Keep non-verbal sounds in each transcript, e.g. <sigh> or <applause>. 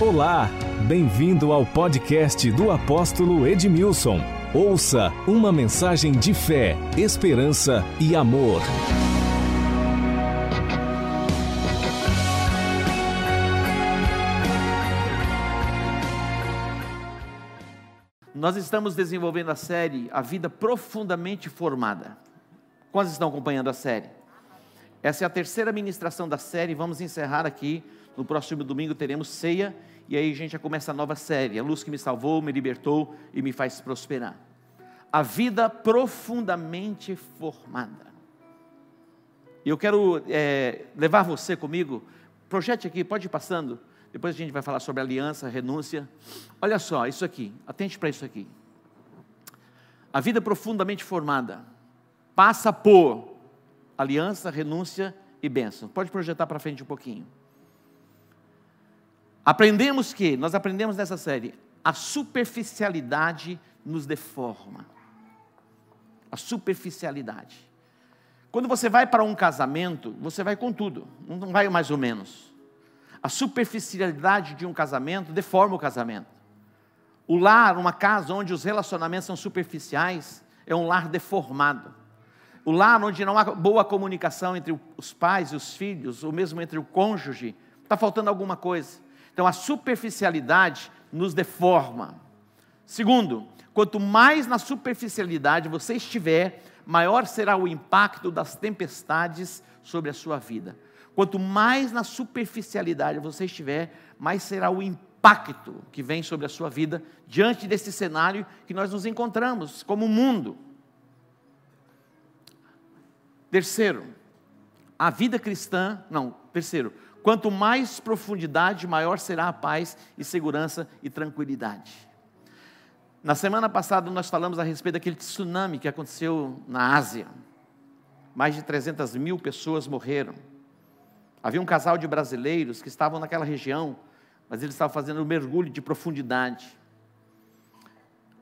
Olá, bem-vindo ao podcast do apóstolo Edmilson. Ouça uma mensagem de fé, esperança e amor. Nós estamos desenvolvendo a série A Vida Profundamente Formada. Quantos estão acompanhando a série? Essa é a terceira ministração da série, vamos encerrar aqui. No próximo domingo teremos ceia e aí a gente já começa a nova série, A Luz que me salvou, me libertou e me faz prosperar. A vida profundamente formada. E eu quero é, levar você comigo, projete aqui, pode ir passando, depois a gente vai falar sobre aliança, renúncia. Olha só, isso aqui, atente para isso aqui. A vida profundamente formada passa por aliança, renúncia e bênção. Pode projetar para frente um pouquinho. Aprendemos que, nós aprendemos nessa série, a superficialidade nos deforma. A superficialidade. Quando você vai para um casamento, você vai com tudo, não vai mais ou menos. A superficialidade de um casamento deforma o casamento. O lar, uma casa onde os relacionamentos são superficiais, é um lar deformado. O lar onde não há boa comunicação entre os pais e os filhos, ou mesmo entre o cônjuge, está faltando alguma coisa. Então a superficialidade nos deforma. Segundo, quanto mais na superficialidade você estiver, maior será o impacto das tempestades sobre a sua vida. Quanto mais na superficialidade você estiver, mais será o impacto que vem sobre a sua vida diante desse cenário que nós nos encontramos como mundo. Terceiro, a vida cristã, não, terceiro, quanto mais profundidade, maior será a paz e segurança e tranquilidade. Na semana passada nós falamos a respeito daquele tsunami que aconteceu na Ásia. Mais de 300 mil pessoas morreram. Havia um casal de brasileiros que estavam naquela região, mas eles estavam fazendo um mergulho de profundidade.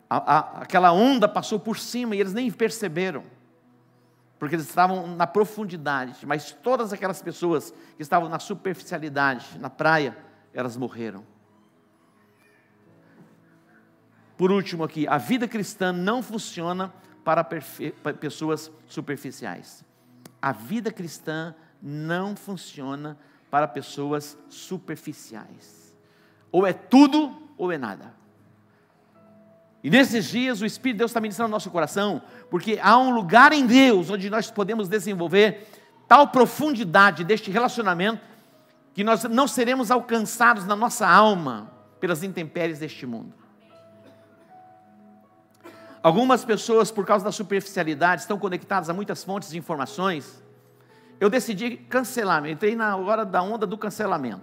A, a, aquela onda passou por cima e eles nem perceberam porque eles estavam na profundidade, mas todas aquelas pessoas que estavam na superficialidade, na praia, elas morreram. Por último aqui, a vida cristã não funciona para pessoas superficiais. A vida cristã não funciona para pessoas superficiais. Ou é tudo ou é nada. E nesses dias o Espírito de Deus está ministrando no nosso coração, porque há um lugar em Deus onde nós podemos desenvolver tal profundidade deste relacionamento que nós não seremos alcançados na nossa alma pelas intempéries deste mundo. Algumas pessoas, por causa da superficialidade, estão conectadas a muitas fontes de informações. Eu decidi cancelar, entrei na hora da onda do cancelamento.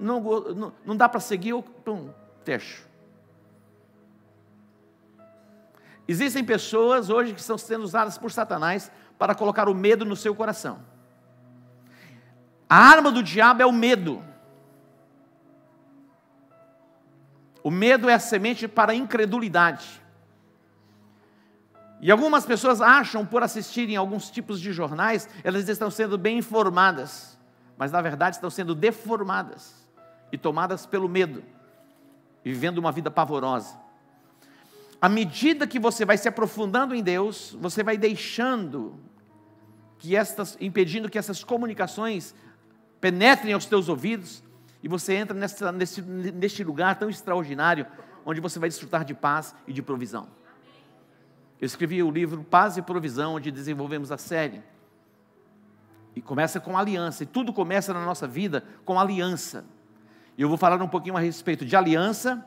Não, não, não dá para seguir, eu pum, fecho. Existem pessoas hoje que estão sendo usadas por Satanás para colocar o medo no seu coração. A arma do diabo é o medo. O medo é a semente para a incredulidade. E algumas pessoas acham, por assistirem alguns tipos de jornais, elas estão sendo bem informadas, mas na verdade estão sendo deformadas e tomadas pelo medo, e vivendo uma vida pavorosa à medida que você vai se aprofundando em Deus, você vai deixando que estas, impedindo que essas comunicações penetrem aos teus ouvidos, e você entra nessa, nesse, neste lugar tão extraordinário, onde você vai desfrutar de paz e de provisão. Eu escrevi o livro Paz e Provisão, onde desenvolvemos a série. E começa com aliança, e tudo começa na nossa vida com aliança. E eu vou falar um pouquinho a respeito de aliança,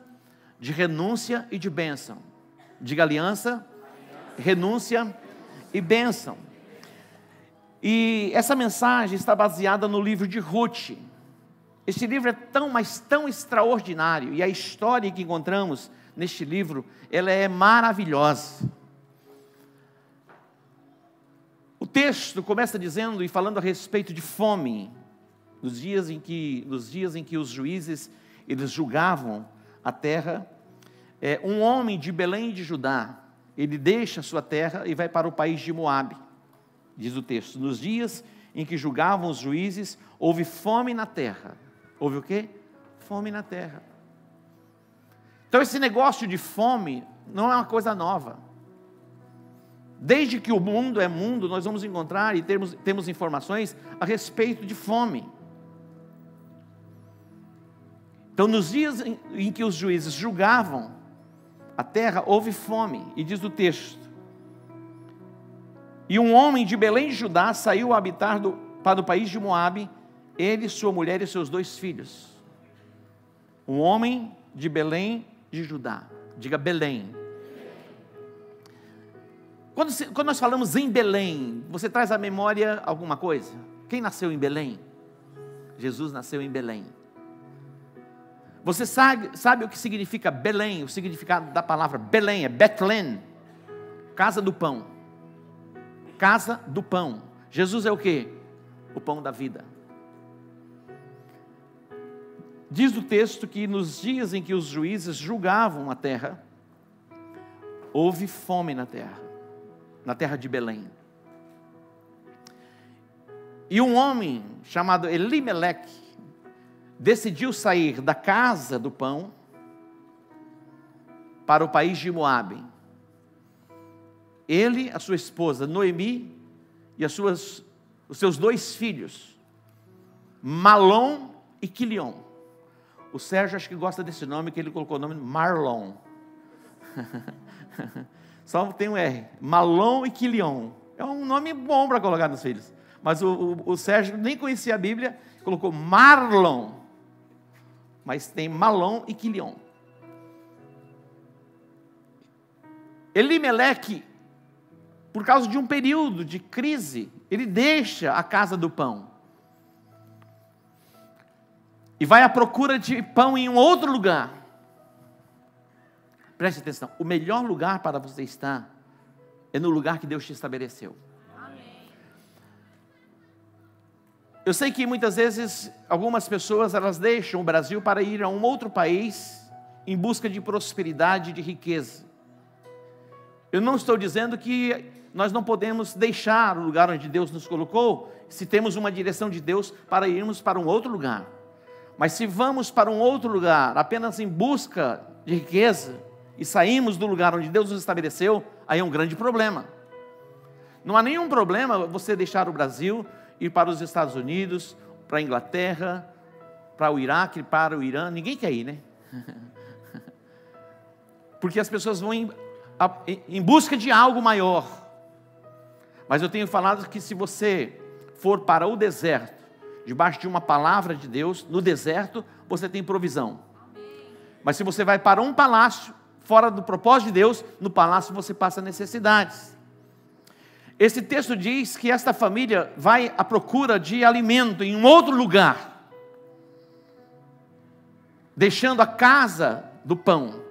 de renúncia e de bênção. Diga aliança, renúncia e bênção. E essa mensagem está baseada no livro de Ruth. Este livro é tão, mas tão extraordinário, e a história que encontramos neste livro, ela é maravilhosa. O texto começa dizendo e falando a respeito de fome, nos dias em que, nos dias em que os juízes eles julgavam a terra é, um homem de Belém de Judá, ele deixa sua terra e vai para o país de Moabe. Diz o texto: Nos dias em que julgavam os juízes, houve fome na terra. Houve o quê? fome na terra. Então, esse negócio de fome não é uma coisa nova. Desde que o mundo é mundo, nós vamos encontrar e temos, temos informações a respeito de fome. Então, nos dias em, em que os juízes julgavam a terra, houve fome, e diz o texto: E um homem de Belém de Judá saiu a habitar do, para o país de Moabe, ele, sua mulher e seus dois filhos. Um homem de Belém de Judá, diga Belém. Quando, quando nós falamos em Belém, você traz à memória alguma coisa? Quem nasceu em Belém? Jesus nasceu em Belém. Você sabe, sabe o que significa Belém? O significado da palavra Belém é Betlém, casa do pão. Casa do pão. Jesus é o que? O pão da vida. Diz o texto que nos dias em que os juízes julgavam a terra, houve fome na terra, na terra de Belém. E um homem chamado Elimeleque, decidiu sair da casa do pão para o país de Moabe. Ele, a sua esposa Noemi e as suas, os seus dois filhos, Malom e Quilion. O Sérgio acho que gosta desse nome, que ele colocou o nome Marlon. <laughs> Só tem um R. Malom e Quilion. É um nome bom para colocar nos filhos. Mas o, o, o Sérgio nem conhecia a Bíblia, colocou Marlon mas tem Malom e Quilion. Elimeleque, por causa de um período de crise, ele deixa a casa do pão e vai à procura de pão em um outro lugar. Preste atenção: o melhor lugar para você estar é no lugar que Deus te estabeleceu. Eu sei que muitas vezes algumas pessoas elas deixam o Brasil para ir a um outro país em busca de prosperidade, de riqueza. Eu não estou dizendo que nós não podemos deixar o lugar onde Deus nos colocou, se temos uma direção de Deus para irmos para um outro lugar. Mas se vamos para um outro lugar apenas em busca de riqueza e saímos do lugar onde Deus nos estabeleceu, aí é um grande problema. Não há nenhum problema você deixar o Brasil, ir para os Estados Unidos, para a Inglaterra, para o Iraque, para o Irã. Ninguém quer ir, né? <laughs> Porque as pessoas vão em, em busca de algo maior. Mas eu tenho falado que se você for para o deserto, debaixo de uma palavra de Deus, no deserto, você tem provisão. Mas se você vai para um palácio, fora do propósito de Deus, no palácio você passa necessidades. Esse texto diz que esta família vai à procura de alimento em um outro lugar, deixando a casa do pão.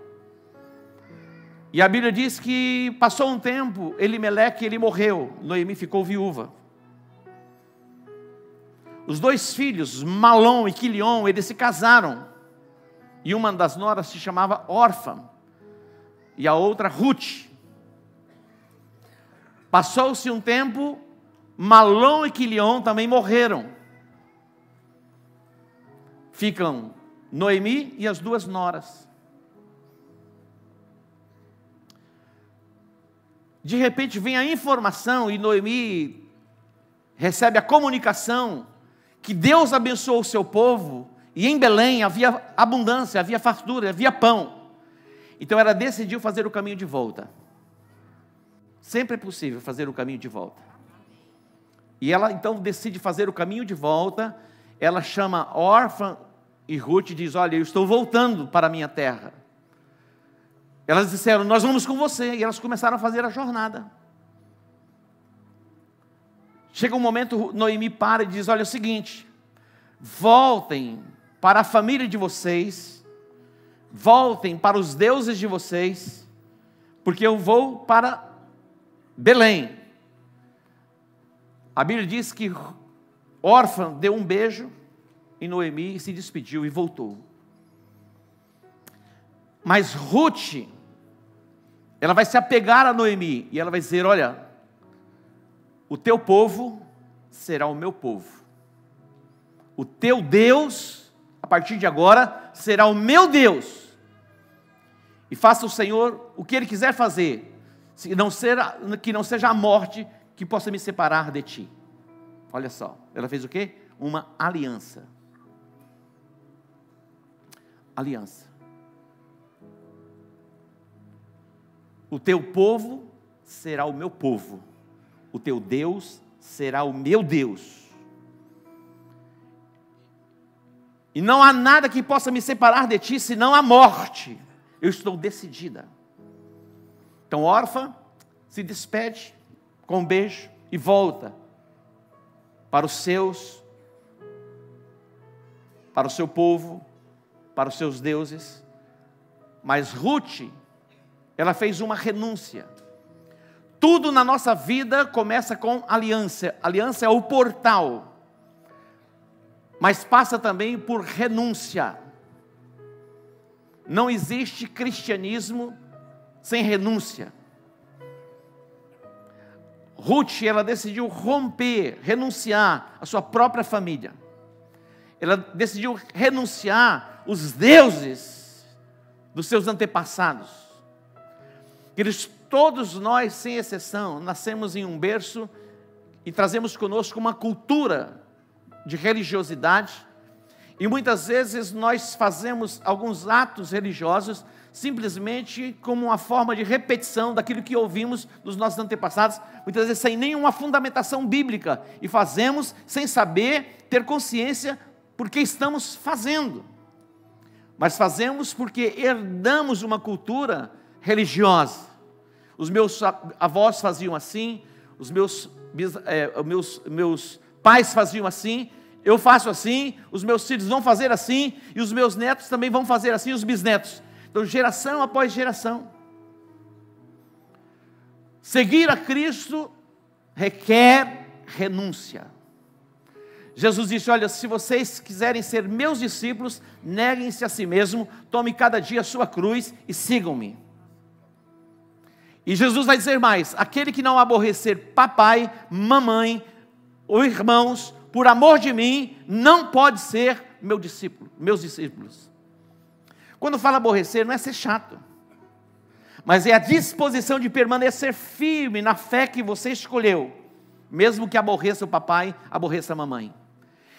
E a Bíblia diz que passou um tempo, Elimeleque, ele morreu, Noemi ficou viúva. Os dois filhos, Malom e Quilion, eles se casaram. E uma das noras se chamava órfã, e a outra Ruth. Passou-se um tempo, Malom e Quilion também morreram. Ficam Noemi e as duas noras. De repente vem a informação e Noemi recebe a comunicação que Deus abençoou o seu povo e em Belém havia abundância, havia fartura, havia pão. Então ela decidiu fazer o caminho de volta. Sempre é possível fazer o caminho de volta. E ela então decide fazer o caminho de volta. Ela chama órfã e Ruth e diz: Olha, eu estou voltando para a minha terra. Elas disseram: Nós vamos com você. E elas começaram a fazer a jornada. Chega um momento, Noemi para e diz: Olha, é o seguinte, voltem para a família de vocês, voltem para os deuses de vocês, porque eu vou para Belém. A Bíblia diz que órfã deu um beijo em Noemi se despediu e voltou. Mas Ruth, ela vai se apegar a Noemi e ela vai dizer: Olha, o teu povo será o meu povo, o teu Deus, a partir de agora, será o meu Deus. E faça o Senhor o que Ele quiser fazer, que não, que não seja a morte que possa me separar de ti. Olha só, ela fez o quê? Uma aliança. Aliança. O teu povo será o meu povo, o teu Deus será o meu Deus. E não há nada que possa me separar de ti senão a morte. Eu estou decidida. Então, órfã se despede com um beijo e volta para os seus, para o seu povo, para os seus deuses. Mas Ruth, ela fez uma renúncia. Tudo na nossa vida começa com aliança. Aliança é o portal mas passa também por renúncia. Não existe cristianismo sem renúncia. Ruth, ela decidiu romper, renunciar a sua própria família. Ela decidiu renunciar os deuses dos seus antepassados. Eles, todos nós, sem exceção, nascemos em um berço e trazemos conosco uma cultura de religiosidade, e muitas vezes nós fazemos alguns atos religiosos simplesmente como uma forma de repetição daquilo que ouvimos dos nossos antepassados, muitas vezes sem nenhuma fundamentação bíblica, e fazemos sem saber, ter consciência porque estamos fazendo. Mas fazemos porque herdamos uma cultura religiosa. Os meus avós faziam assim, os meus, é, meus, meus pais faziam assim, eu faço assim, os meus filhos vão fazer assim, e os meus netos também vão fazer assim, os bisnetos. Então, geração após geração. Seguir a Cristo requer renúncia. Jesus disse: Olha, se vocês quiserem ser meus discípulos, neguem-se a si mesmo, tome cada dia a sua cruz e sigam-me. E Jesus vai dizer mais: aquele que não aborrecer papai, mamãe, ou irmãos, por amor de mim, não pode ser meu discípulo, meus discípulos. Quando fala aborrecer, não é ser chato, mas é a disposição de permanecer firme na fé que você escolheu, mesmo que aborreça o papai, aborreça a mamãe.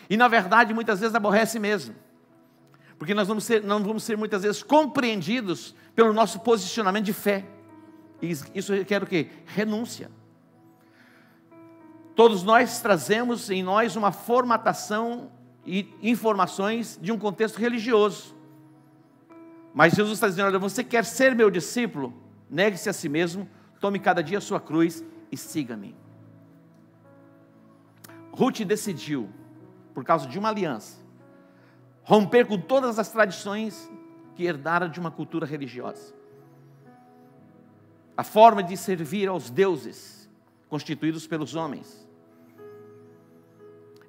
E na verdade, muitas vezes aborrece mesmo, porque nós vamos ser, não vamos ser muitas vezes compreendidos pelo nosso posicionamento de fé. E isso requer o quê? Renúncia. Todos nós trazemos em nós uma formatação e informações de um contexto religioso. Mas Jesus está dizendo: olha, você quer ser meu discípulo? Negue-se a si mesmo, tome cada dia a sua cruz e siga-me. Ruth decidiu, por causa de uma aliança, romper com todas as tradições que herdara de uma cultura religiosa. A forma de servir aos deuses constituídos pelos homens.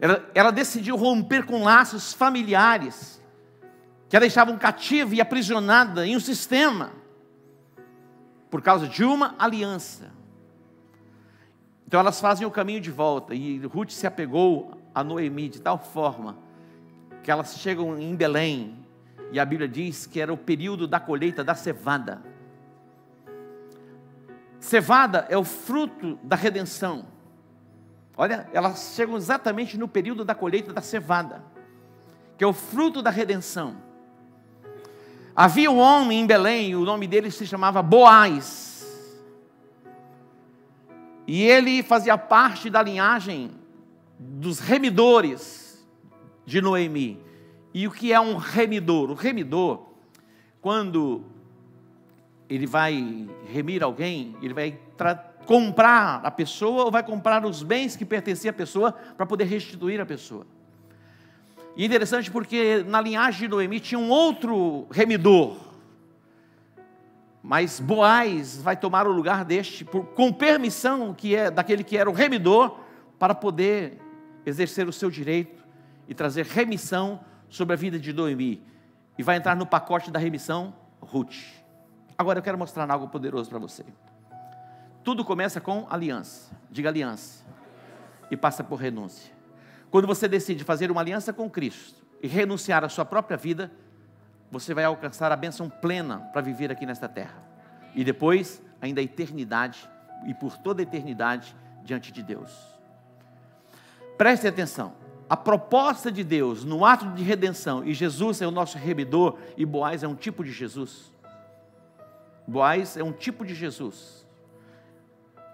Ela, ela decidiu romper com laços familiares que a deixavam cativa e aprisionada em um sistema por causa de uma aliança. Então elas fazem o caminho de volta e Ruth se apegou a Noemi de tal forma que elas chegam em Belém e a Bíblia diz que era o período da colheita da cevada. Cevada é o fruto da redenção. Olha, elas chegam exatamente no período da colheita da cevada, que é o fruto da redenção. Havia um homem em Belém, o nome dele se chamava Boaz. E ele fazia parte da linhagem dos remidores de Noemi. E o que é um remidor? O remidor, quando ele vai remir alguém, ele vai comprar a pessoa ou vai comprar os bens que pertenciam à pessoa para poder restituir a pessoa. E interessante porque na linhagem de Noemi tinha um outro remidor, mas Boaz vai tomar o lugar deste por, com permissão que é daquele que era o remidor para poder exercer o seu direito e trazer remissão sobre a vida de Noemi. E vai entrar no pacote da remissão Ruth. Agora eu quero mostrar algo poderoso para você. Tudo começa com aliança. Diga aliança. E passa por renúncia. Quando você decide fazer uma aliança com Cristo e renunciar à sua própria vida, você vai alcançar a bênção plena para viver aqui nesta terra. E depois, ainda a eternidade, e por toda a eternidade diante de Deus. Preste atenção. A proposta de Deus no ato de redenção, e Jesus é o nosso remidor, e Boaz é um tipo de Jesus. Boaz é um tipo de Jesus.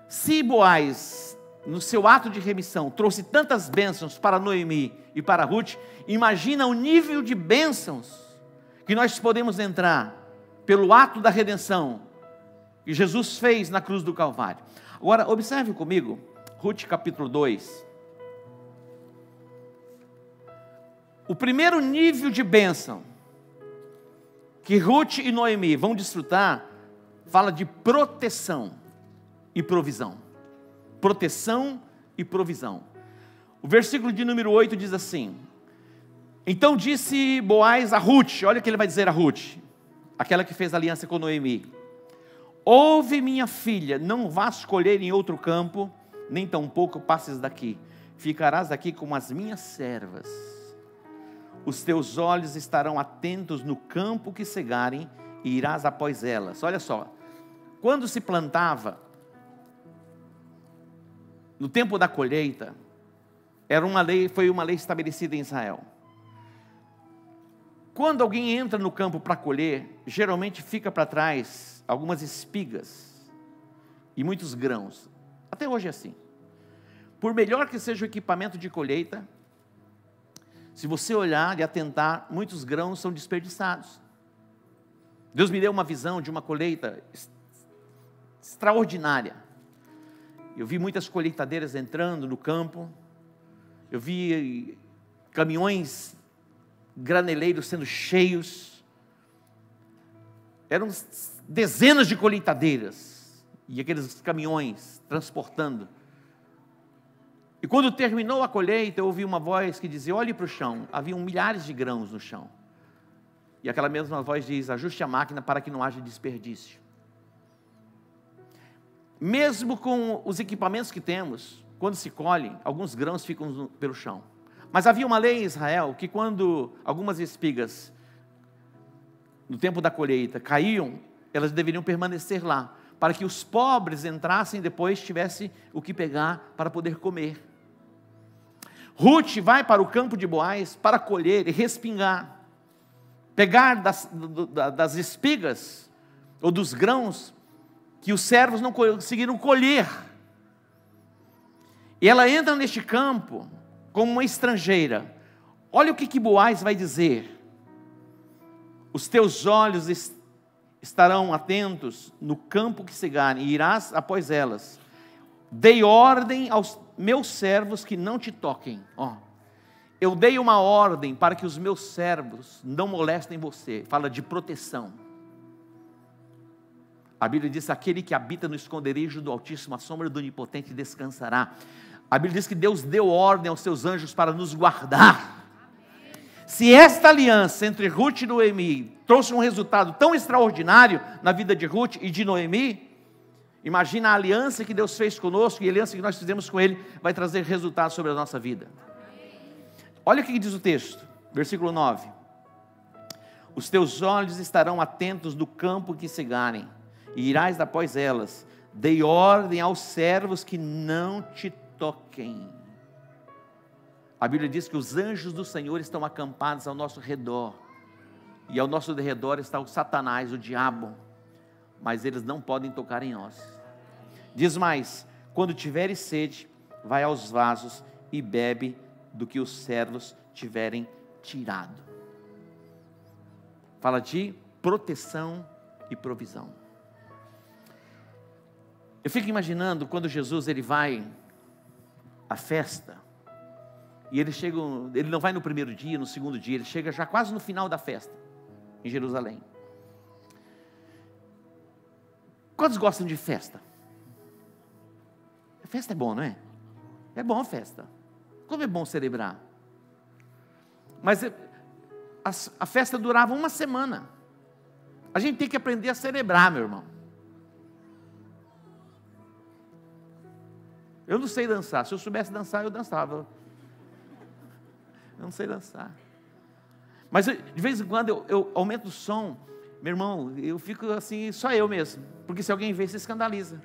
Se Boaz no seu ato de remissão, trouxe tantas bênçãos para Noemi e para Ruth, imagina o nível de bênçãos que nós podemos entrar pelo ato da redenção que Jesus fez na cruz do Calvário. Agora, observe comigo, Ruth capítulo 2. O primeiro nível de bênção que Ruth e Noemi vão desfrutar, fala de proteção e provisão proteção e provisão. O versículo de número 8 diz assim: Então disse Boaz a Ruth, olha o que ele vai dizer a Ruth, aquela que fez aliança com Noemi: Ouve, minha filha, não vás colher em outro campo, nem tampouco passes daqui, ficarás aqui com as minhas servas. Os teus olhos estarão atentos no campo que cegarem, e irás após elas. Olha só, quando se plantava no tempo da colheita, era uma lei, foi uma lei estabelecida em Israel. Quando alguém entra no campo para colher, geralmente fica para trás algumas espigas e muitos grãos. Até hoje é assim. Por melhor que seja o equipamento de colheita, se você olhar e atentar, muitos grãos são desperdiçados. Deus me deu uma visão de uma colheita extraordinária. Eu vi muitas colheitadeiras entrando no campo. Eu vi caminhões graneleiros sendo cheios. Eram dezenas de colheitadeiras e aqueles caminhões transportando. E quando terminou a colheita, eu ouvi uma voz que dizia: Olhe para o chão. Haviam milhares de grãos no chão. E aquela mesma voz diz: Ajuste a máquina para que não haja desperdício mesmo com os equipamentos que temos, quando se colhe, alguns grãos ficam pelo chão. Mas havia uma lei em Israel que quando algumas espigas, no tempo da colheita, caíam, elas deveriam permanecer lá, para que os pobres entrassem depois tivessem o que pegar para poder comer. Ruth vai para o campo de Boaz para colher e respingar, pegar das, das espigas ou dos grãos que os servos não conseguiram colher. E ela entra neste campo como uma estrangeira. Olha o que, que Boaz vai dizer. Os teus olhos est estarão atentos no campo que cegarem, e irás após elas. Dei ordem aos meus servos que não te toquem. Ó, eu dei uma ordem para que os meus servos não molestem você. Fala de proteção. A Bíblia diz: aquele que habita no esconderijo do Altíssimo, a sombra do Onipotente descansará. A Bíblia diz que Deus deu ordem aos seus anjos para nos guardar. Se esta aliança entre Ruth e Noemi trouxe um resultado tão extraordinário na vida de Ruth e de Noemi, imagina a aliança que Deus fez conosco e a aliança que nós fizemos com Ele vai trazer resultados sobre a nossa vida. Olha o que diz o texto, versículo 9: Os teus olhos estarão atentos do campo que cegarem e irás após elas. Dei ordem aos servos que não te toquem. A Bíblia diz que os anjos do Senhor estão acampados ao nosso redor. E ao nosso redor está o Satanás, o diabo. Mas eles não podem tocar em nós. Diz mais: quando tiveres sede, vai aos vasos e bebe do que os servos tiverem tirado. Fala de proteção e provisão. Eu fico imaginando quando Jesus ele vai à festa, e ele chega, ele não vai no primeiro dia, no segundo dia, ele chega já quase no final da festa, em Jerusalém. Quantos gostam de festa? Festa é bom, não é? É bom a festa. Como é bom celebrar. Mas a, a festa durava uma semana. A gente tem que aprender a celebrar, meu irmão. Eu não sei dançar. Se eu soubesse dançar, eu dançava. Eu não sei dançar. Mas de vez em quando eu, eu aumento o som, meu irmão, eu fico assim, só eu mesmo. Porque se alguém vê, se escandaliza.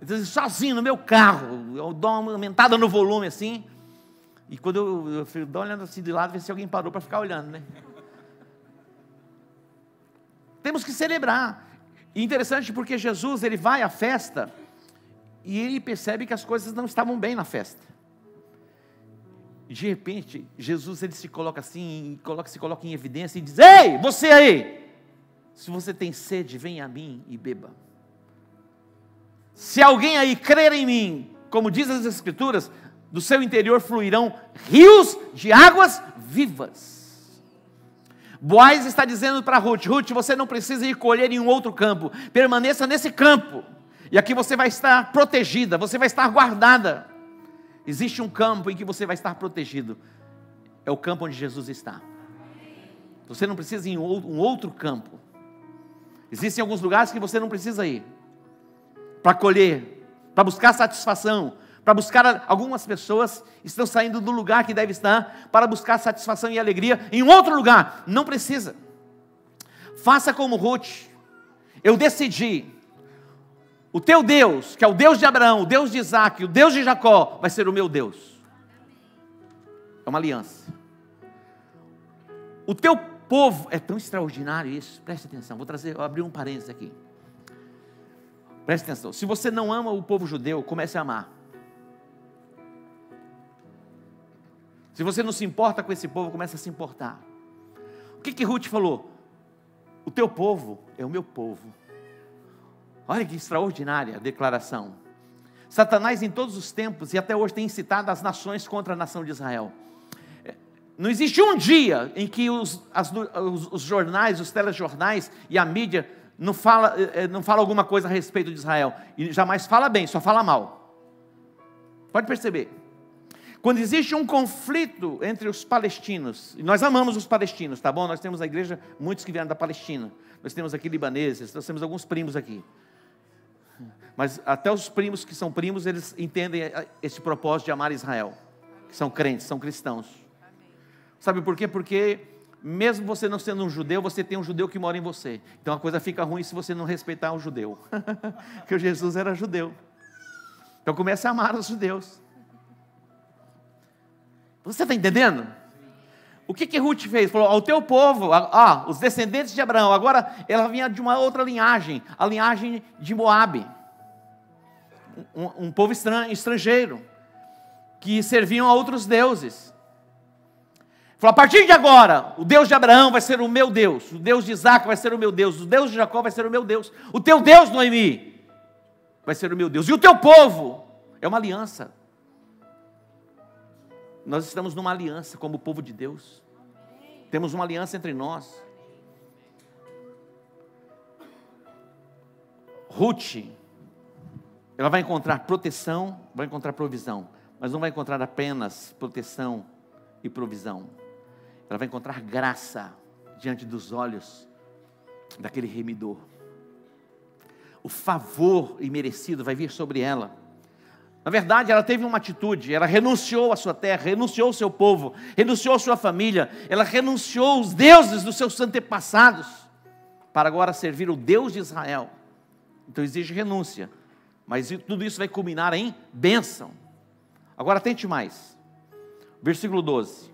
Então, sozinho no meu carro, eu dou uma aumentada no volume assim. E quando eu, eu, eu dou olhando assim de lado, ver se alguém parou para ficar olhando, né? Temos que celebrar. E interessante porque Jesus ele vai à festa e ele percebe que as coisas não estavam bem na festa. De repente, Jesus ele se coloca assim, coloca, se coloca em evidência e diz: Ei, você aí! Se você tem sede, venha a mim e beba. Se alguém aí crer em mim, como diz as Escrituras, do seu interior fluirão rios de águas vivas. Boaz está dizendo para Ruth: Ruth, você não precisa ir colher em um outro campo, permaneça nesse campo, e aqui você vai estar protegida, você vai estar guardada. Existe um campo em que você vai estar protegido, é o campo onde Jesus está. Você não precisa ir em um outro campo. Existem alguns lugares que você não precisa ir para colher, para buscar satisfação, para buscar algumas pessoas estão saindo do lugar que deve estar para buscar satisfação e alegria em outro lugar. Não precisa. Faça como Ruth. Eu decidi. O teu Deus, que é o Deus de Abraão, o Deus de Isaac, o Deus de Jacó, vai ser o meu Deus. É uma aliança. O teu povo é tão extraordinário isso. Preste atenção. Vou trazer, vou abrir um parênteses aqui. Preste atenção. Se você não ama o povo judeu, comece a amar. Se você não se importa com esse povo, comece a se importar. O que que Ruth falou? O teu povo é o meu povo. Olha que extraordinária declaração. Satanás em todos os tempos e até hoje tem incitado as nações contra a nação de Israel. Não existe um dia em que os, as, os, os jornais, os telejornais e a mídia não fala, eh, não fala alguma coisa a respeito de Israel. E jamais fala bem, só fala mal. Pode perceber. Quando existe um conflito entre os palestinos, e nós amamos os palestinos, tá bom? Nós temos na igreja muitos que vieram da Palestina. Nós temos aqui libaneses, nós temos alguns primos aqui. Mas até os primos que são primos, eles entendem esse propósito de amar Israel. Que são crentes, são cristãos. Sabe por quê? Porque mesmo você não sendo um judeu, você tem um judeu que mora em você. Então a coisa fica ruim se você não respeitar o judeu. <laughs> Porque Jesus era judeu. Então comece a amar os judeus. Você está entendendo? O que que Ruth fez? Falou, ao teu povo, os descendentes de Abraão. Agora ela vinha de uma outra linhagem, a linhagem de Moabe. Um, um povo estrangeiro, que serviam a outros deuses. Falou, a partir de agora, o Deus de Abraão vai ser o meu Deus, o Deus de Isaac vai ser o meu Deus, o Deus de Jacó vai ser o meu Deus, o teu Deus, Noemi, vai ser o meu Deus, e o teu povo é uma aliança. Nós estamos numa aliança como povo de Deus. Temos uma aliança entre nós. Ruth, ela vai encontrar proteção, vai encontrar provisão, mas não vai encontrar apenas proteção e provisão. Ela vai encontrar graça diante dos olhos daquele remidor. O favor imerecido vai vir sobre ela. Na verdade, ela teve uma atitude, ela renunciou à sua terra, renunciou ao seu povo, renunciou à sua família, ela renunciou aos deuses dos seus antepassados, para agora servir o Deus de Israel. Então exige renúncia, mas tudo isso vai culminar em bênção. Agora tente mais, versículo 12.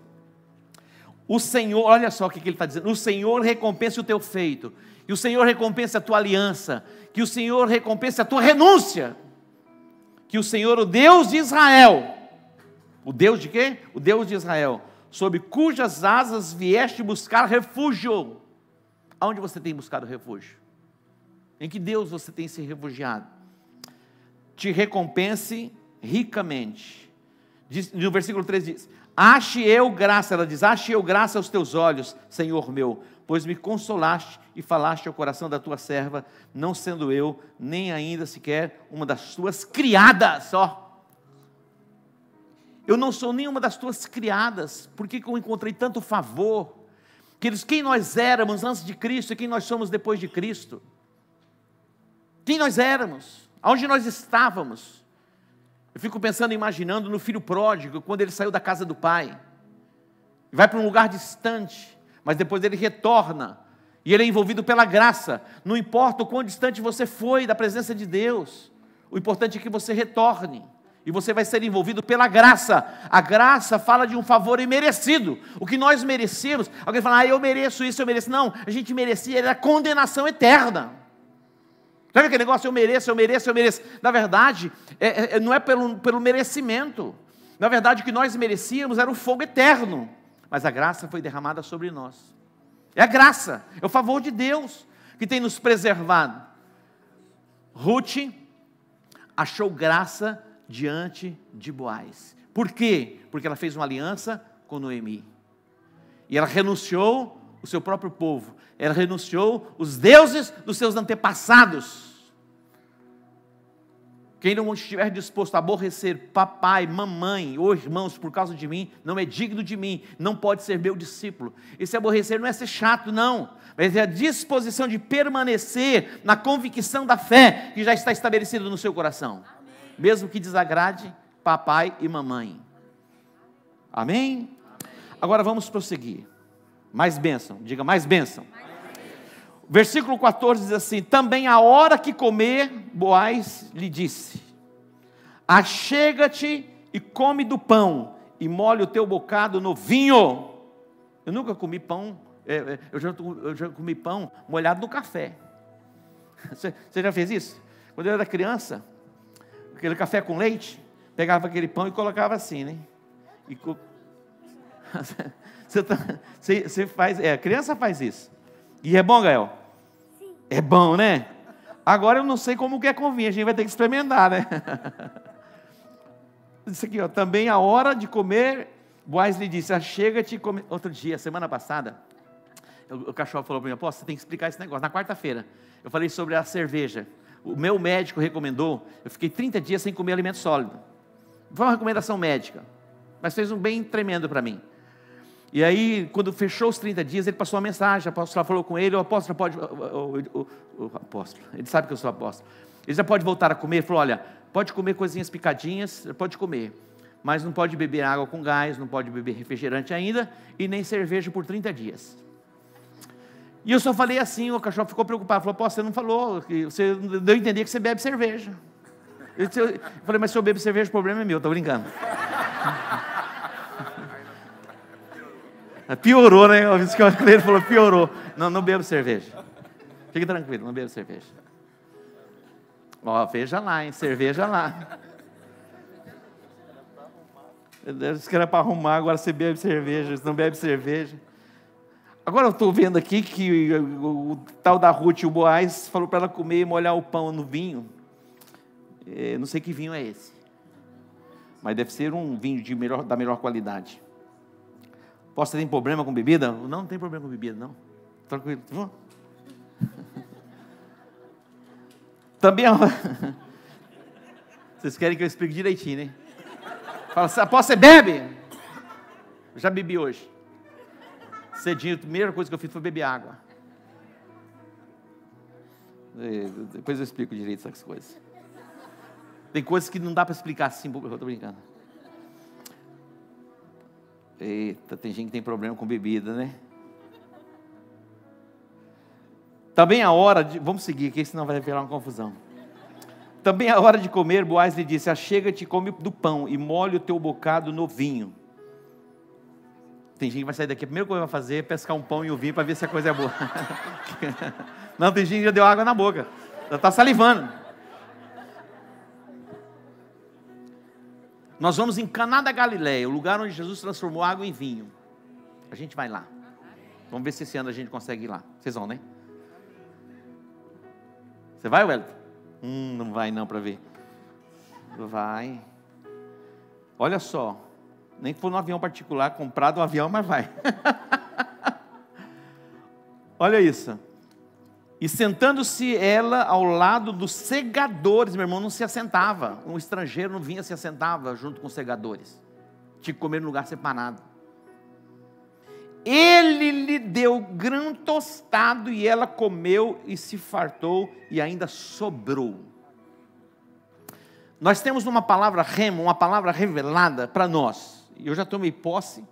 O Senhor, olha só o que ele está dizendo: o Senhor recompensa o teu feito, e o Senhor recompensa a tua aliança, que o Senhor recompensa a tua renúncia que o Senhor, o Deus de Israel, o Deus de quê? O Deus de Israel, sob cujas asas vieste buscar refúgio. Aonde você tem buscado refúgio? Em que Deus você tem se refugiado? Te recompense ricamente. Diz, no versículo 3 diz: Ache eu graça, ela diz: Ache eu graça aos teus olhos, Senhor meu, pois me consolaste e falaste ao coração da tua serva, não sendo eu, nem ainda sequer uma das tuas criadas, só. Eu não sou nenhuma das tuas criadas, por que eu encontrei tanto favor? Queridos, quem nós éramos antes de Cristo e quem nós somos depois de Cristo? Quem nós éramos? Aonde nós estávamos? Eu fico pensando, imaginando no filho pródigo, quando ele saiu da casa do pai. vai para um lugar distante, mas depois ele retorna, e ele é envolvido pela graça. Não importa o quão distante você foi da presença de Deus, o importante é que você retorne. E você vai ser envolvido pela graça. A graça fala de um favor imerecido. O que nós merecemos. Alguém fala, ah, eu mereço isso, eu mereço. Não, a gente merecia era condenação eterna. Sabe aquele negócio, eu mereço, eu mereço, eu mereço? Na verdade, é, é, não é pelo, pelo merecimento. Na verdade, o que nós merecíamos era o fogo eterno. Mas a graça foi derramada sobre nós. É a graça, é o favor de Deus que tem nos preservado. Ruth achou graça diante de Boaz. Por quê? Porque ela fez uma aliança com Noemi. E ela renunciou o seu próprio povo. Ela renunciou os deuses dos seus antepassados. Quem não estiver disposto a aborrecer papai, mamãe ou irmãos por causa de mim, não é digno de mim, não pode ser meu discípulo. Esse aborrecer não é ser chato, não, mas é a disposição de permanecer na convicção da fé que já está estabelecida no seu coração, mesmo que desagrade papai e mamãe. Amém? Agora vamos prosseguir. Mais bênção, diga mais bênção. Versículo 14 diz assim: Também a hora que comer, Boaz lhe disse: Achega-te e come do pão, e molhe o teu bocado no vinho. Eu nunca comi pão, é, é, eu já, eu já comi pão molhado no café. <laughs> Você, você já fez isso? Quando eu era criança, aquele café com leite, pegava aquele pão e colocava assim, né? E co... <laughs> tá, você, você faz, é, a criança faz isso. E é bom, Gael? É bom, né? Agora eu não sei como que é com vinho, a gente vai ter que experimentar, né? <laughs> Isso aqui, ó, também a hora de comer, Boaz lhe disse, ah, chega-te comer. Outro dia, semana passada, o, cachorro falou para mim, Pô, você tem que explicar esse negócio. Na quarta-feira, eu falei sobre a cerveja. O meu médico recomendou, eu fiquei 30 dias sem comer alimento sólido. Foi uma recomendação médica, mas fez um bem tremendo para mim. E aí, quando fechou os 30 dias, ele passou uma mensagem, a apóstola falou com ele, o apóstolo pode, o, o, o, o, apóstolo, ele sabe que eu sou apóstolo, ele já pode voltar a comer, ele falou, olha, pode comer coisinhas picadinhas, pode comer, mas não pode beber água com gás, não pode beber refrigerante ainda, e nem cerveja por 30 dias. E eu só falei assim, o cachorro ficou preocupado, falou, pô, você não falou, você deu a entender que você bebe cerveja. Eu, falei, mas se eu bebo cerveja, o problema é meu, estou brincando. Piorou, né? O <laughs> ele falou, piorou. Não, não bebo cerveja. Fique tranquilo, não bebo cerveja. Ó, veja lá, hein? Cerveja lá. Disse que era para arrumar, agora você bebe cerveja, você não bebe cerveja. Agora eu estou vendo aqui que o, tal da Ruth, o Boaz, falou para ela comer e molhar o pão no vinho. É, não sei que vinho é esse. Mas deve ser um vinho de melhor, da melhor qualidade. Posso ter problema com bebida? Não, não tem problema com bebida, não. Tranquilo. Também é Vocês querem que eu explique direitinho, né? Fala assim, após você bebe? Já bebi hoje. Cedinho, a primeira coisa que eu fiz foi beber água. Depois eu explico direito essas coisas. Tem coisas que não dá para explicar assim, eu estou brincando. Eita, tem gente que tem problema com bebida, né? Também a hora de. Vamos seguir aqui, senão vai virar uma confusão. Também a hora de comer, Boaz lhe disse: Achega-te come do pão e molhe o teu bocado no vinho. Tem gente que vai sair daqui, a primeira coisa que vai fazer é pescar um pão e o vinho para ver se a coisa é boa. <laughs> Não, tem gente que já deu água na boca, já está salivando. Nós vamos em Caná da Galileia, o lugar onde Jesus transformou água em vinho. A gente vai lá. Vamos ver se esse ano a gente consegue ir lá. Vocês vão, né? Você vai, Wellington? Hum, não vai não para ver. Vai. Olha só. Nem que for no avião particular, comprado um avião, mas vai. <laughs> Olha isso. E sentando-se ela ao lado dos segadores, meu irmão não se assentava. Um estrangeiro não vinha se assentava junto com os segadores. Tinha que comer no lugar separado. Ele lhe deu grão tostado e ela comeu e se fartou e ainda sobrou. Nós temos uma palavra rema, uma palavra revelada para nós. Eu já tomei posse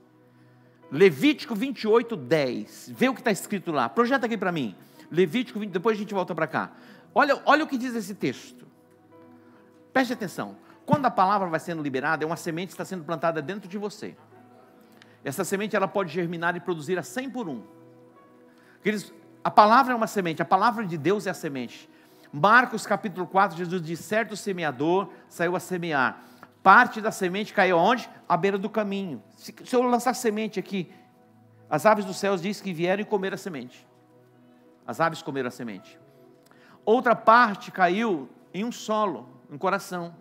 Levítico 28, 10. Vê o que está escrito lá. Projeta aqui para mim. Levítico 20, depois a gente volta para cá. Olha, olha o que diz esse texto. Preste atenção. Quando a palavra vai sendo liberada, é uma semente que está sendo plantada dentro de você. Essa semente ela pode germinar e produzir a 100 por um. Queridos, a palavra é uma semente, a palavra de Deus é a semente. Marcos capítulo 4, Jesus diz: certo semeador saiu a semear. Parte da semente caiu aonde? À beira do caminho. Se, se eu lançar semente aqui, as aves dos céus diz que vieram e comeram a semente. As aves comeram a semente. Outra parte caiu em um solo, um coração.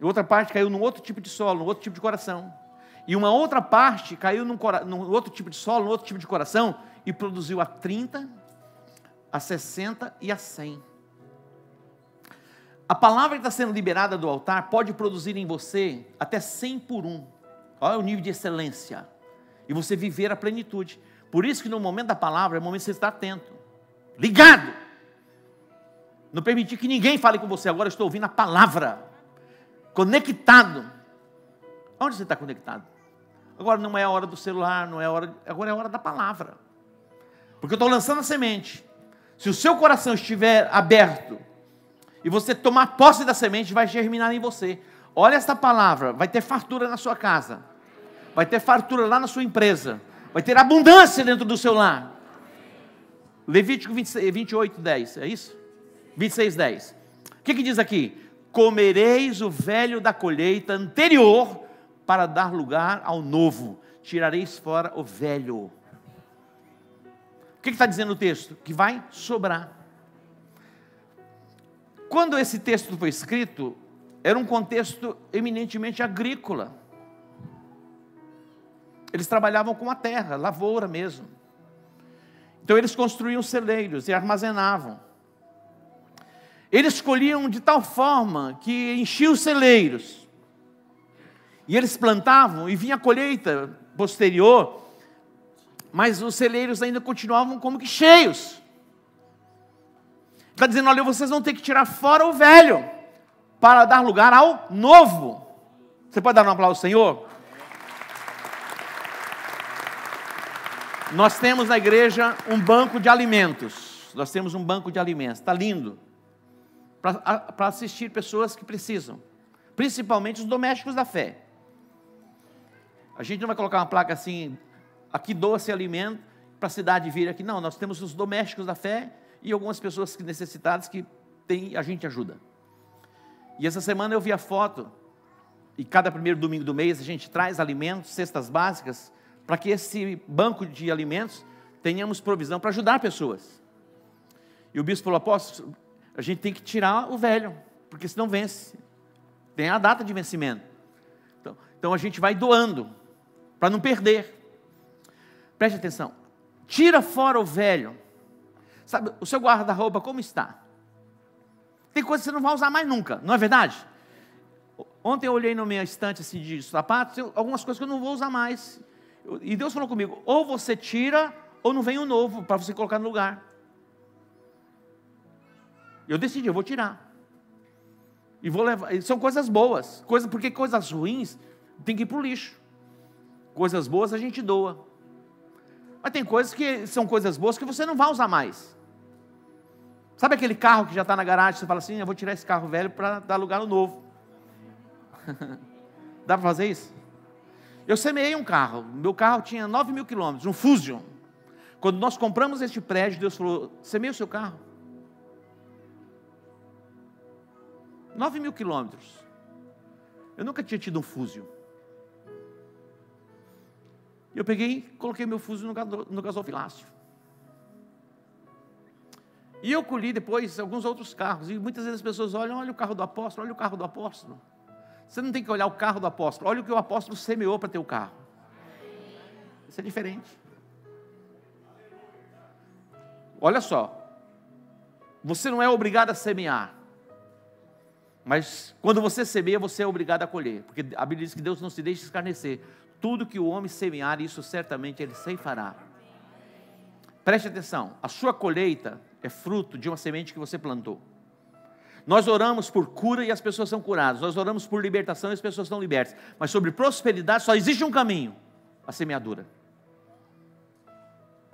E outra parte caiu num outro tipo de solo, num outro tipo de coração. E uma outra parte caiu num, num outro tipo de solo, num outro tipo de coração, e produziu a 30, a 60 e a 100. A palavra que está sendo liberada do altar pode produzir em você até 100 por um. Olha o nível de excelência. E você viver a plenitude. Por isso que no momento da palavra é o momento de você estar atento. Ligado. Não permitir que ninguém fale com você. Agora estou ouvindo a palavra. Conectado. Onde você está conectado? Agora não é a hora do celular, não é a hora. Agora é a hora da palavra. Porque eu estou lançando a semente. Se o seu coração estiver aberto e você tomar posse da semente, vai germinar em você. Olha esta palavra, vai ter fartura na sua casa, vai ter fartura lá na sua empresa, vai ter abundância dentro do seu lar. Levítico 26, 28, 10, é isso? 26, 10. O que, que diz aqui? Comereis o velho da colheita anterior para dar lugar ao novo, tirareis fora o velho. O que está dizendo o texto? Que vai sobrar. Quando esse texto foi escrito, era um contexto eminentemente agrícola. Eles trabalhavam com a terra, lavoura mesmo. Então eles construíam celeiros e armazenavam. Eles colhiam de tal forma que enchiam os celeiros. E eles plantavam e vinha a colheita posterior, mas os celeiros ainda continuavam como que cheios. Está dizendo: olha, vocês vão ter que tirar fora o velho para dar lugar ao novo. Você pode dar um aplauso ao Senhor? Nós temos na igreja um banco de alimentos. Nós temos um banco de alimentos. Está lindo. Para assistir pessoas que precisam. Principalmente os domésticos da fé. A gente não vai colocar uma placa assim, aqui doa-se alimento para a cidade vir aqui. Não, nós temos os domésticos da fé e algumas pessoas necessitadas que tem, a gente ajuda. E essa semana eu vi a foto, e cada primeiro domingo do mês a gente traz alimentos, cestas básicas, para que esse banco de alimentos tenhamos provisão para ajudar pessoas. E o bispo falou: apóstolo, a gente tem que tirar o velho, porque senão vence. Tem a data de vencimento. Então, então a gente vai doando, para não perder. Preste atenção. Tira fora o velho, Sabe, o seu guarda-roupa como está? Tem coisas que você não vai usar mais nunca, não é verdade? Ontem eu olhei na minha estante assim, de sapatos, algumas coisas que eu não vou usar mais. E Deus falou comigo: ou você tira, ou não vem o um novo para você colocar no lugar. Eu decidi, eu vou tirar. E vou levar. São coisas boas, coisa, porque coisas ruins tem que ir para o lixo. Coisas boas a gente doa. Mas tem coisas que são coisas boas que você não vai usar mais. Sabe aquele carro que já está na garagem, você fala assim, eu vou tirar esse carro velho para dar lugar no novo. <laughs> Dá para fazer isso? Eu semeei um carro, meu carro tinha 9 mil quilômetros, um Fusion. Quando nós compramos este prédio, Deus falou, semeia o seu carro. 9 mil quilômetros. Eu nunca tinha tido um Fusion. Eu peguei e coloquei meu Fusion no, gasofilácio. E eu colhi depois alguns outros carros. E muitas vezes as pessoas olham, olha o carro do apóstolo, olha o carro do apóstolo. Você não tem que olhar o carro do apóstolo, olha o que o apóstolo semeou para ter o carro. Isso é diferente. Olha só. Você não é obrigado a semear. Mas quando você semeia, você é obrigado a colher. Porque a Bíblia diz que Deus não se deixa escarnecer. Tudo que o homem semear, isso certamente ele ceifará. Preste atenção, a sua colheita é fruto de uma semente que você plantou. Nós oramos por cura e as pessoas são curadas. Nós oramos por libertação e as pessoas são libertas. Mas sobre prosperidade só existe um caminho: a semeadura.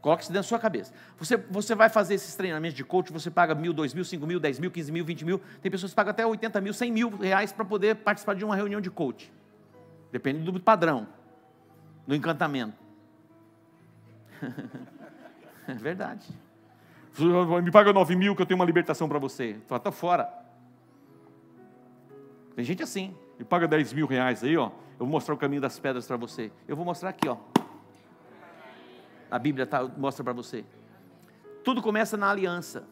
Coloque isso dentro da sua cabeça. Você, você vai fazer esses treinamentos de coach, você paga mil, dois mil, cinco mil, dez mil, quinze mil, vinte mil. Tem pessoas que pagam até 80 mil, 100 mil reais para poder participar de uma reunião de coach. Depende do padrão, do encantamento. <laughs> é verdade. Me paga 9 mil que eu tenho uma libertação para você. Fala, tá fora. Tem gente assim. Me paga 10 mil reais aí, ó. Eu vou mostrar o caminho das pedras para você. Eu vou mostrar aqui, ó. A Bíblia tá, mostra para você. Tudo começa na aliança.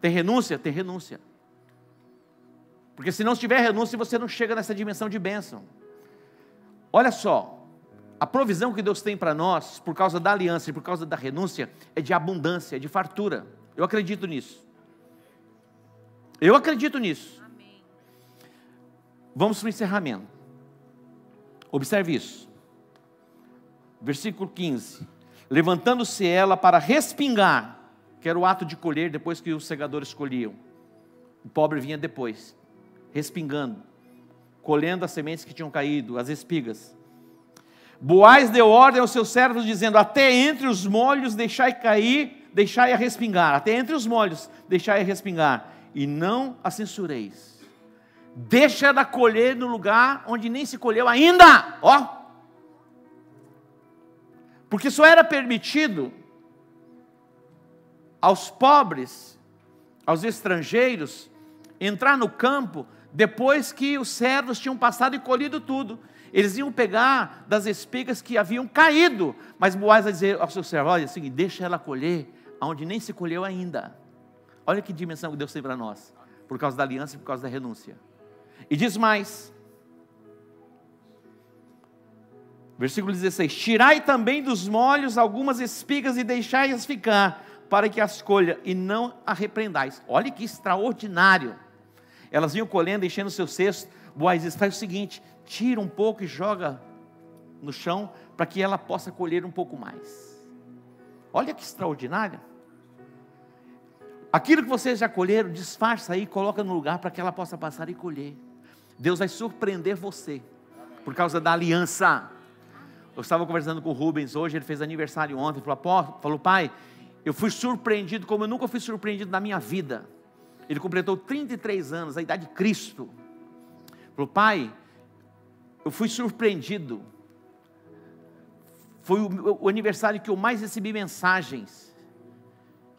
Tem renúncia? Tem renúncia. Porque se não tiver renúncia, você não chega nessa dimensão de bênção. Olha só, a provisão que Deus tem para nós, por causa da aliança e por causa da renúncia, é de abundância, é de fartura. Eu acredito nisso. Eu acredito nisso. Amém. Vamos para o encerramento. Observe isso. Versículo 15. Levantando-se ela para respingar, que era o ato de colher depois que os segadores colhiam. O pobre vinha depois, respingando, colhendo as sementes que tinham caído, as espigas. Boaz deu ordem aos seus servos, dizendo: Até entre os molhos deixai cair, deixai a respingar. Até entre os molhos deixai a respingar. E não a censureis. Deixa ela colher no lugar onde nem se colheu ainda. Ó. Porque só era permitido aos pobres, aos estrangeiros, entrar no campo depois que os servos tinham passado e colhido tudo. Eles iam pegar das espigas que haviam caído, mas Boaz vai dizer ao seu servo: olha, seguinte, deixa ela colher aonde nem se colheu ainda. Olha que dimensão que Deus tem para nós, por causa da aliança e por causa da renúncia. E diz mais, Versículo 16: Tirai também dos molhos algumas espigas e deixai-as ficar, para que as colha e não a repreendais. Olha que extraordinário. Elas vinham colhendo, enchendo o seu cesto. Boaz diz: faz o seguinte: tira um pouco e joga no chão, para que ela possa colher um pouco mais. Olha que extraordinário. Aquilo que vocês já colheram, disfarça aí, coloca no lugar para que ela possa passar e colher. Deus vai surpreender você, por causa da aliança. Eu estava conversando com o Rubens hoje, ele fez aniversário ontem, falou, falou, pai, eu fui surpreendido como eu nunca fui surpreendido na minha vida. Ele completou 33 anos, a idade de Cristo. Falou, pai, eu fui surpreendido. Foi o, o aniversário que eu mais recebi mensagens,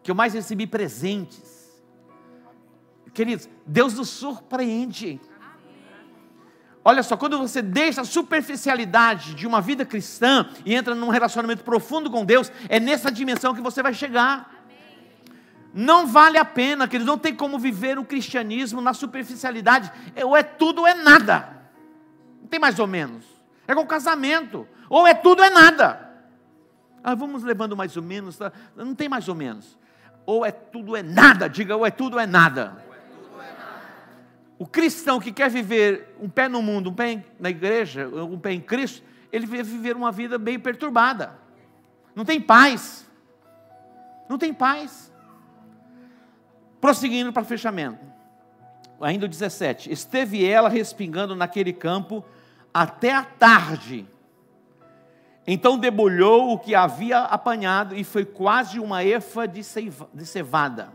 que eu mais recebi presentes. Queridos, Deus nos surpreende. Olha só, quando você deixa a superficialidade de uma vida cristã e entra num relacionamento profundo com Deus, é nessa dimensão que você vai chegar. Não vale a pena, queridos, não tem como viver o cristianismo na superficialidade. É, ou é tudo ou é nada. Não tem mais ou menos. É com casamento. Ou é tudo ou é nada. Ah, vamos levando mais ou menos. Tá? Não tem mais ou menos. Ou é tudo ou é nada. Diga, ou é tudo ou é nada. O cristão que quer viver um pé no mundo, um pé na igreja, um pé em Cristo, ele vai viver uma vida bem perturbada. Não tem paz. Não tem paz. Prosseguindo para fechamento. Ainda o 17. Esteve ela respingando naquele campo até a tarde. Então debulhou o que havia apanhado e foi quase uma efa de cevada.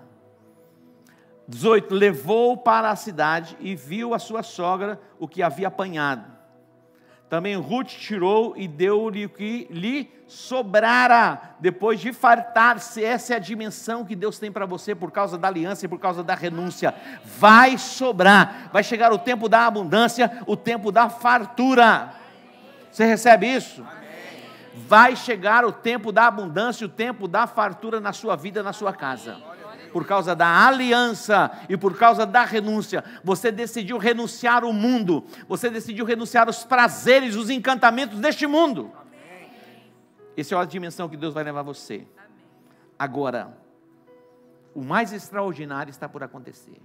18: Levou para a cidade e viu a sua sogra o que havia apanhado. Também Ruth tirou e deu-lhe o que lhe sobrara, depois de fartar-se. Essa é a dimensão que Deus tem para você por causa da aliança e por causa da renúncia. Vai sobrar, vai chegar o tempo da abundância, o tempo da fartura. Você recebe isso? Vai chegar o tempo da abundância, o tempo da fartura na sua vida, na sua casa por causa da aliança e por causa da renúncia. Você decidiu renunciar o mundo, você decidiu renunciar os prazeres, os encantamentos deste mundo. Essa é a dimensão que Deus vai levar você. Agora, o mais extraordinário está por acontecer.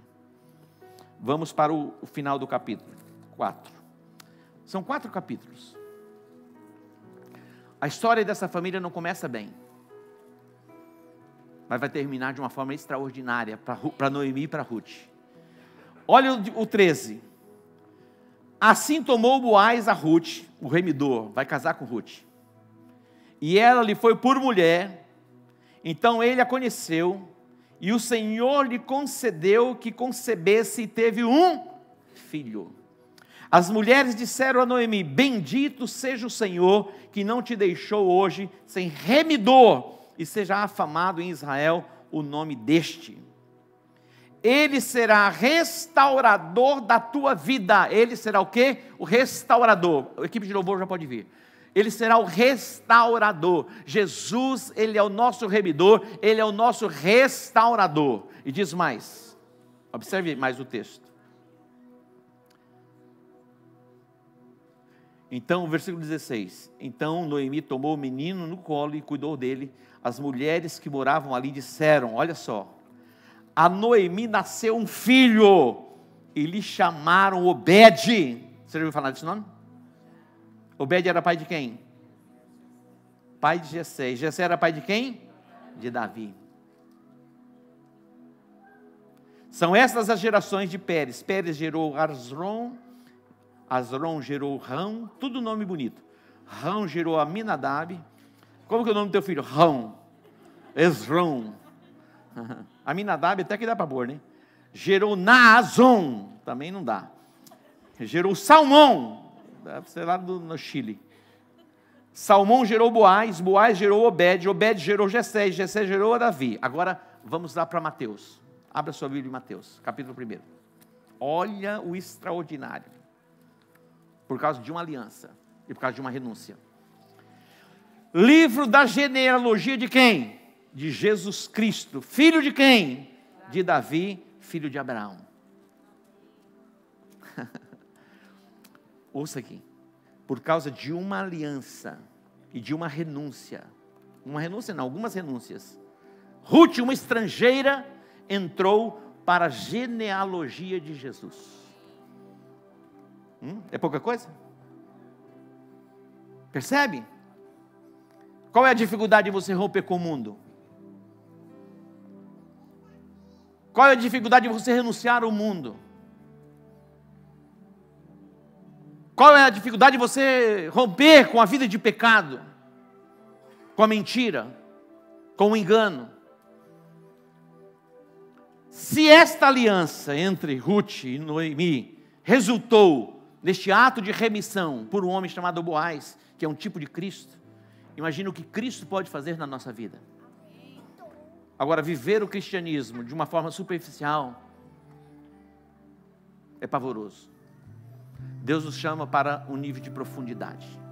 Vamos para o, o final do capítulo 4. São quatro capítulos. A história dessa família não começa bem mas vai terminar de uma forma extraordinária para Noemi e para Ruth. Olha o, o 13. Assim tomou Boaz a Ruth, o remidor, vai casar com Ruth. e ela lhe foi por mulher. Então ele a conheceu, e o Senhor lhe concedeu que concebesse e teve um filho. As mulheres disseram a Noemi: Bendito seja o Senhor que não te deixou hoje sem remidor, e seja afamado em Israel o nome deste. Ele será restaurador da tua vida. Ele será o quê? O restaurador. A equipe de louvor já pode vir. Ele será o restaurador. Jesus, ele é o nosso remidor, ele é o nosso restaurador. E diz mais. Observe mais o texto. Então, versículo 16: Então Noemi tomou o menino no colo e cuidou dele. As mulheres que moravam ali disseram: Olha só, a Noemi nasceu um filho e lhe chamaram Obed. Você já ouviu falar desse nome? Obed era pai de quem? Pai de Jessé. Jessé era pai de quem? De Davi. São essas as gerações de Pérez. Pérez gerou Arzron, Asron gerou Rão, tudo nome bonito. Rão gerou Aminadab. Como que é o nome do teu filho? Rão. Esron. Aminadab até que dá para pôr, né? Gerou Naazon, também não dá. Gerou Salmão, deve ser lá do, no Chile. Salmão gerou Boaz, Boaz gerou Obed, Obed gerou Jessé, Jessé gerou Davi. Agora vamos lá para Mateus. Abra sua Bíblia em Mateus, capítulo 1. Olha o extraordinário. Por causa de uma aliança e por causa de uma renúncia. Livro da genealogia de quem? de Jesus Cristo, filho de quem? De Davi, filho de Abraão. <laughs> Ouça aqui. Por causa de uma aliança e de uma renúncia, uma renúncia não, algumas renúncias. Ruth, uma estrangeira, entrou para a genealogia de Jesus. Hum? É pouca coisa? Percebe? Qual é a dificuldade de você romper com o mundo? Qual é a dificuldade de você renunciar ao mundo? Qual é a dificuldade de você romper com a vida de pecado, com a mentira, com o engano? Se esta aliança entre Ruth e Noemi resultou neste ato de remissão por um homem chamado Boaz, que é um tipo de Cristo, imagina o que Cristo pode fazer na nossa vida. Agora, viver o cristianismo de uma forma superficial é pavoroso. Deus nos chama para um nível de profundidade.